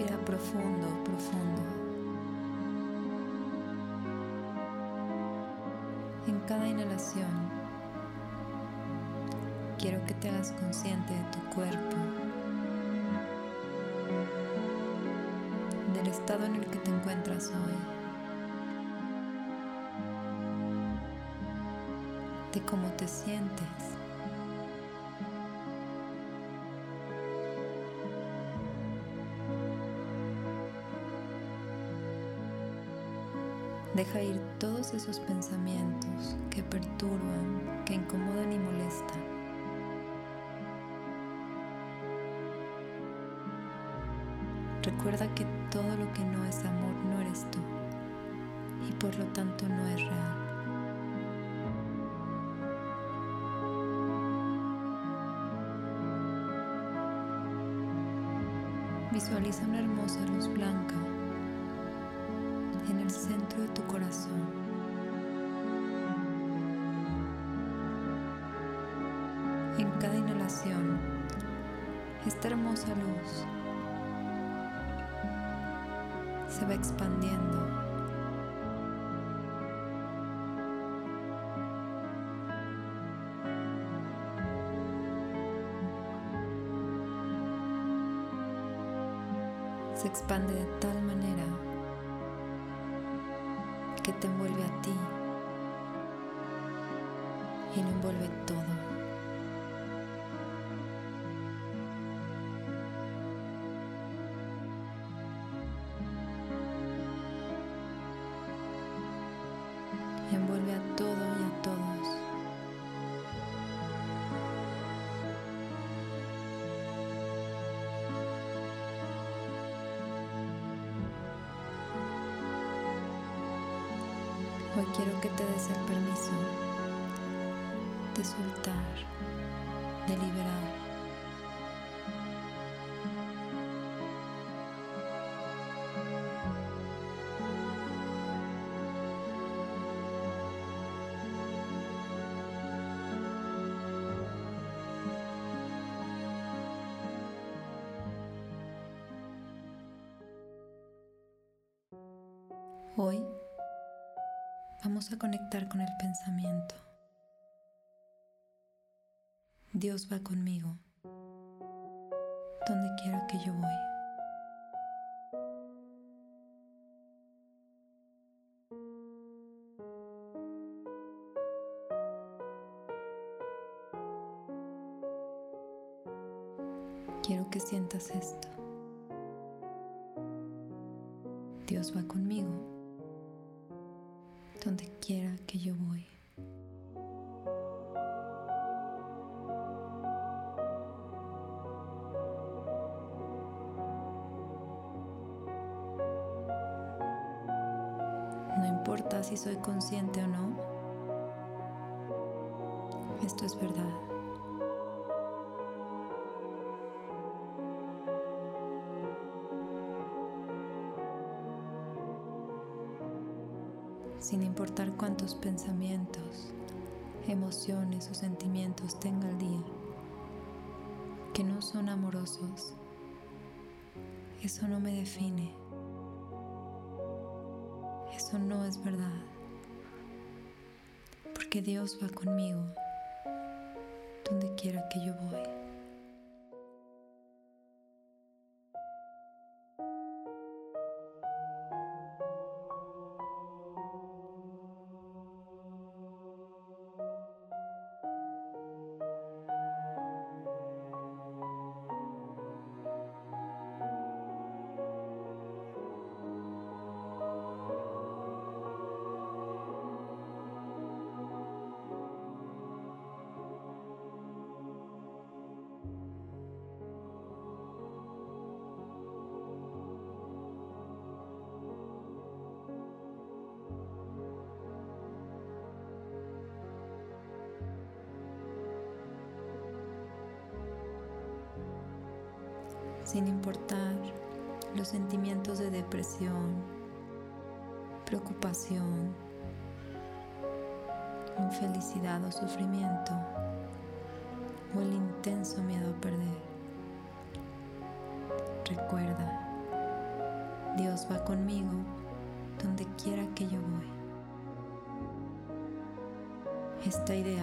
Respira profundo, profundo. En cada inhalación, quiero que te hagas consciente de tu cuerpo, del estado en el que te encuentras hoy, de cómo te sientes. Deja ir todos esos pensamientos que perturban, que incomodan y molestan. Recuerda que todo lo que no es amor no eres tú y por lo tanto no es real. Visualiza una hermosa luz blanca centro de tu corazón. En cada inhalación, esta hermosa luz se va expandiendo. Se expande de tal manera envuelve a ti y lo envuelve todo. Quiero que te des el permiso de soltar, de liberar. Conectar con el pensamiento. Dios va conmigo, donde quiera que yo voy. Si soy consciente o no, esto es verdad. sin importar cuántos pensamientos, emociones o sentimientos tenga el día, que no son amorosos, eso no me define, eso no es verdad, porque Dios va conmigo donde quiera que yo voy. Sin importar los sentimientos de depresión, preocupación, infelicidad o sufrimiento, o el intenso miedo a perder. Recuerda Dios va conmigo donde quiera que yo voy. Esta idea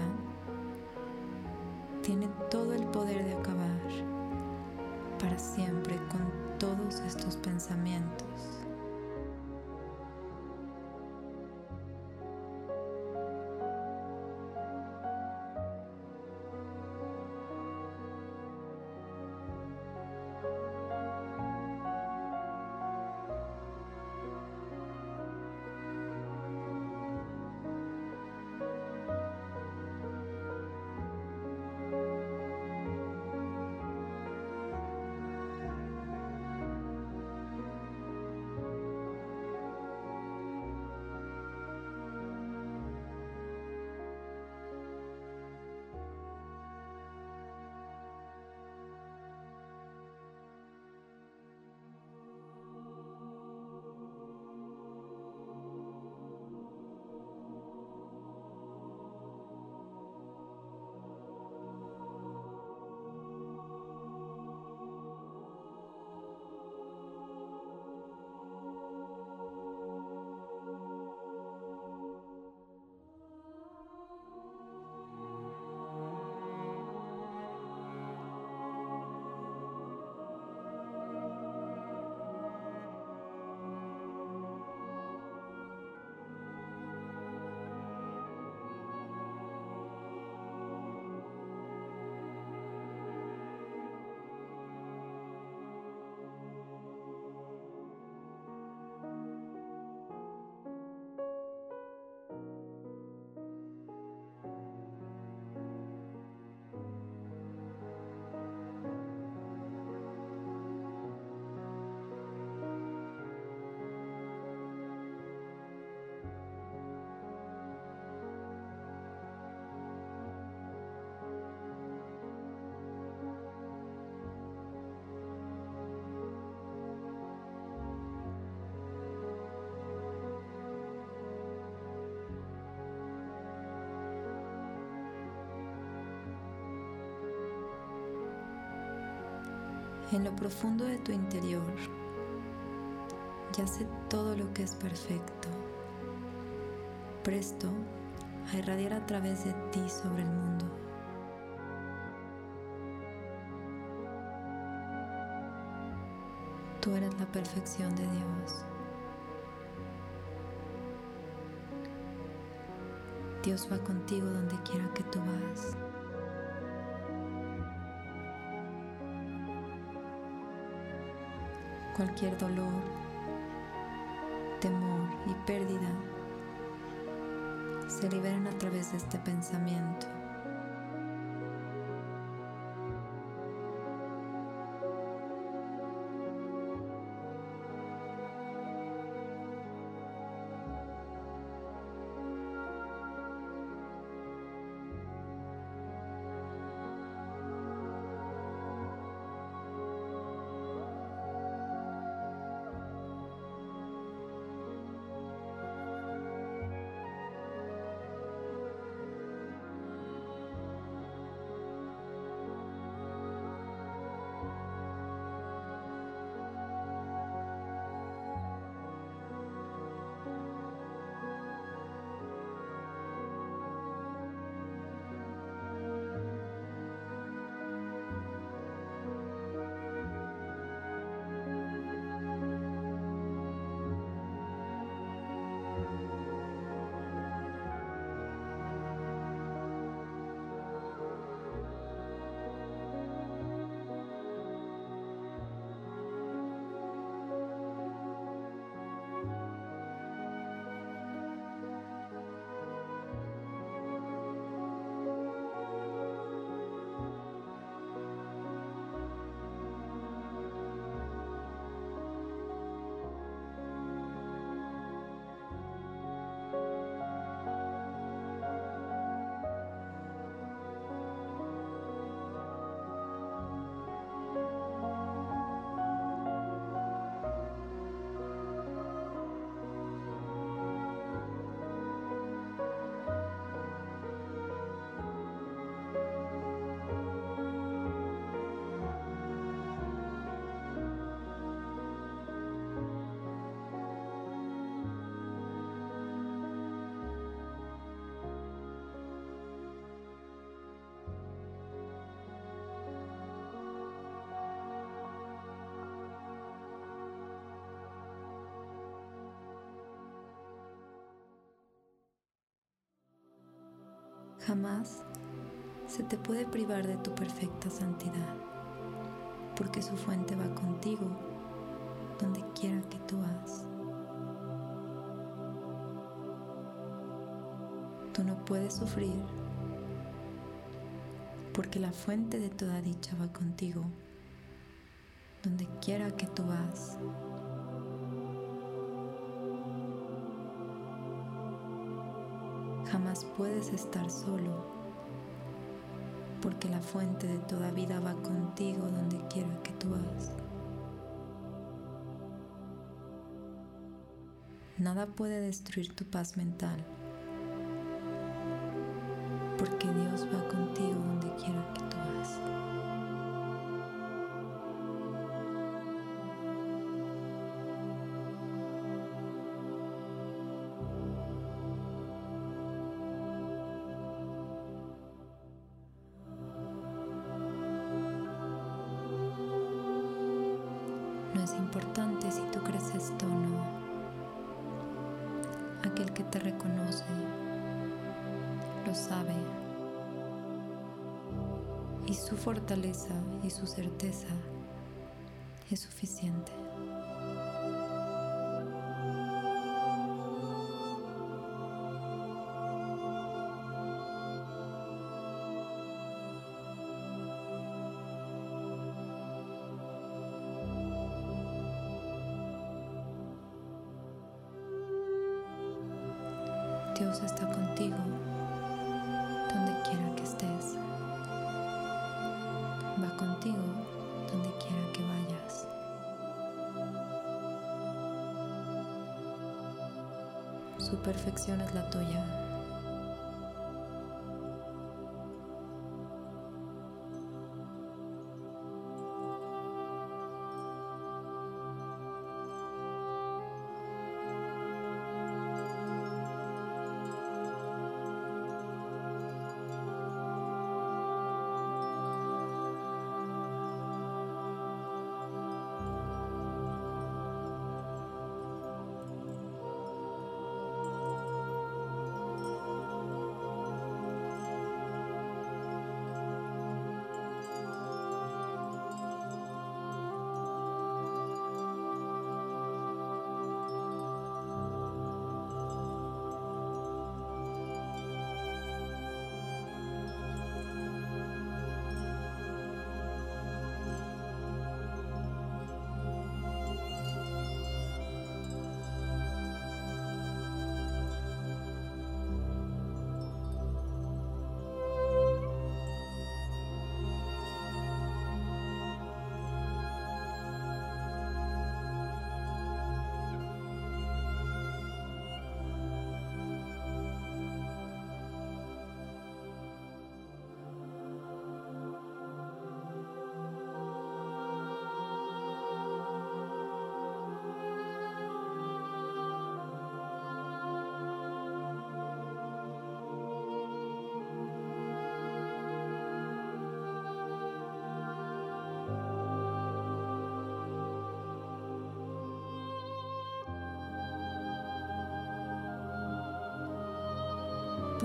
tiene todo el poder de acabar para siempre con todos estos pensamientos. En lo profundo de tu interior yace todo lo que es perfecto, presto a irradiar a través de ti sobre el mundo. Tú eres la perfección de Dios. Dios va contigo donde quiera que tú vas. Cualquier dolor, temor y pérdida se liberan a través de este pensamiento. Jamás se te puede privar de tu perfecta santidad, porque su fuente va contigo donde quiera que tú vas. Tú no puedes sufrir porque la fuente de toda dicha va contigo donde quiera que tú vas. Jamás puedes estar solo, porque la fuente de toda vida va contigo donde quiera que tú vas. Nada puede destruir tu paz mental, porque Dios va contigo donde quiera que tú vas. No es importante si tú crees esto o no. Aquel que te reconoce lo sabe. Y su fortaleza y su certeza es suficiente. Su perfección es la tuya.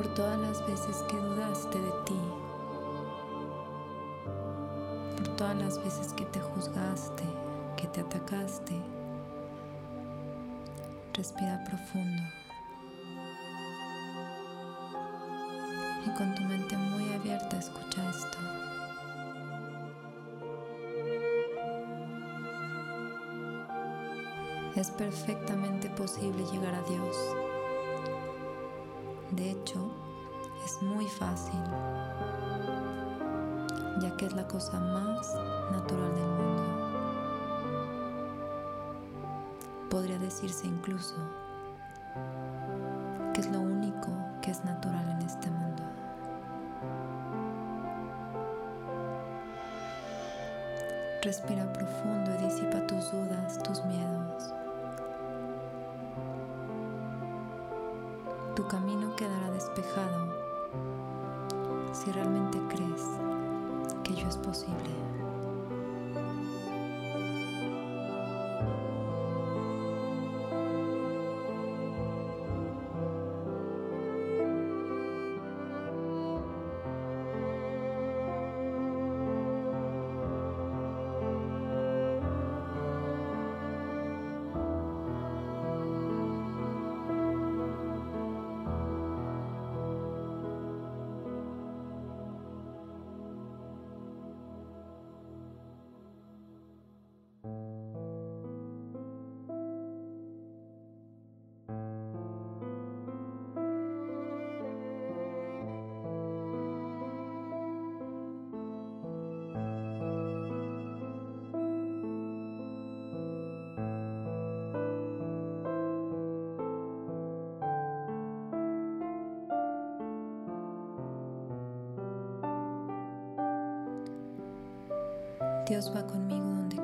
Por todas las veces que dudaste de ti, por todas las veces que te juzgaste, que te atacaste. Respira profundo y con tu mente muy abierta escucha esto. Es perfectamente posible llegar a Dios. De hecho, es muy fácil, ya que es la cosa más natural del mundo. Podría decirse incluso que es lo único que es natural en este mundo. Respira profundo y disipa tus dudas, tus miedos. Tu camino quedará despejado si realmente crees que ello es posible. Dios va conmigo donde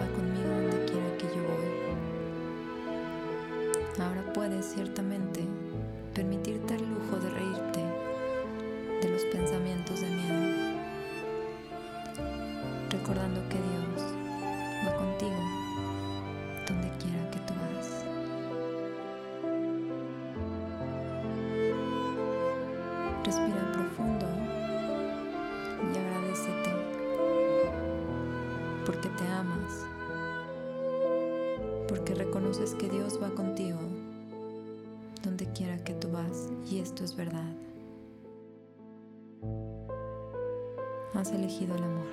Va conmigo donde quiera que yo voy. Ahora puedes ciertamente permitirte el lujo de reírte de los pensamientos de miedo, recordando que Dios reconoces que Dios va contigo donde quiera que tú vas y esto es verdad. Has elegido el amor.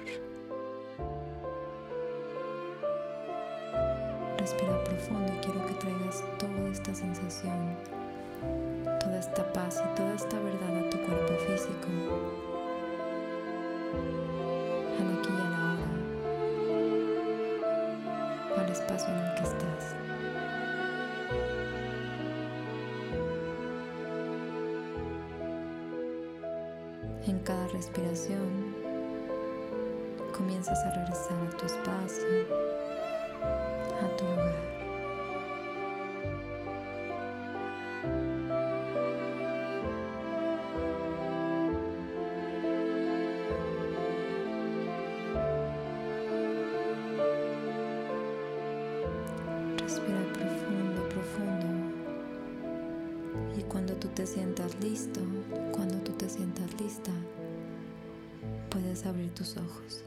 Respira profundo y quiero que traigas toda esta sensación, toda esta paz y toda esta verdad a tu cuerpo físico, respiración comienzas a regresar a tu espacio, a tu lugar. Respira profundo, profundo. Y cuando tú te sientas listo, cuando tú te sientas lista, puedes abrir tus ojos.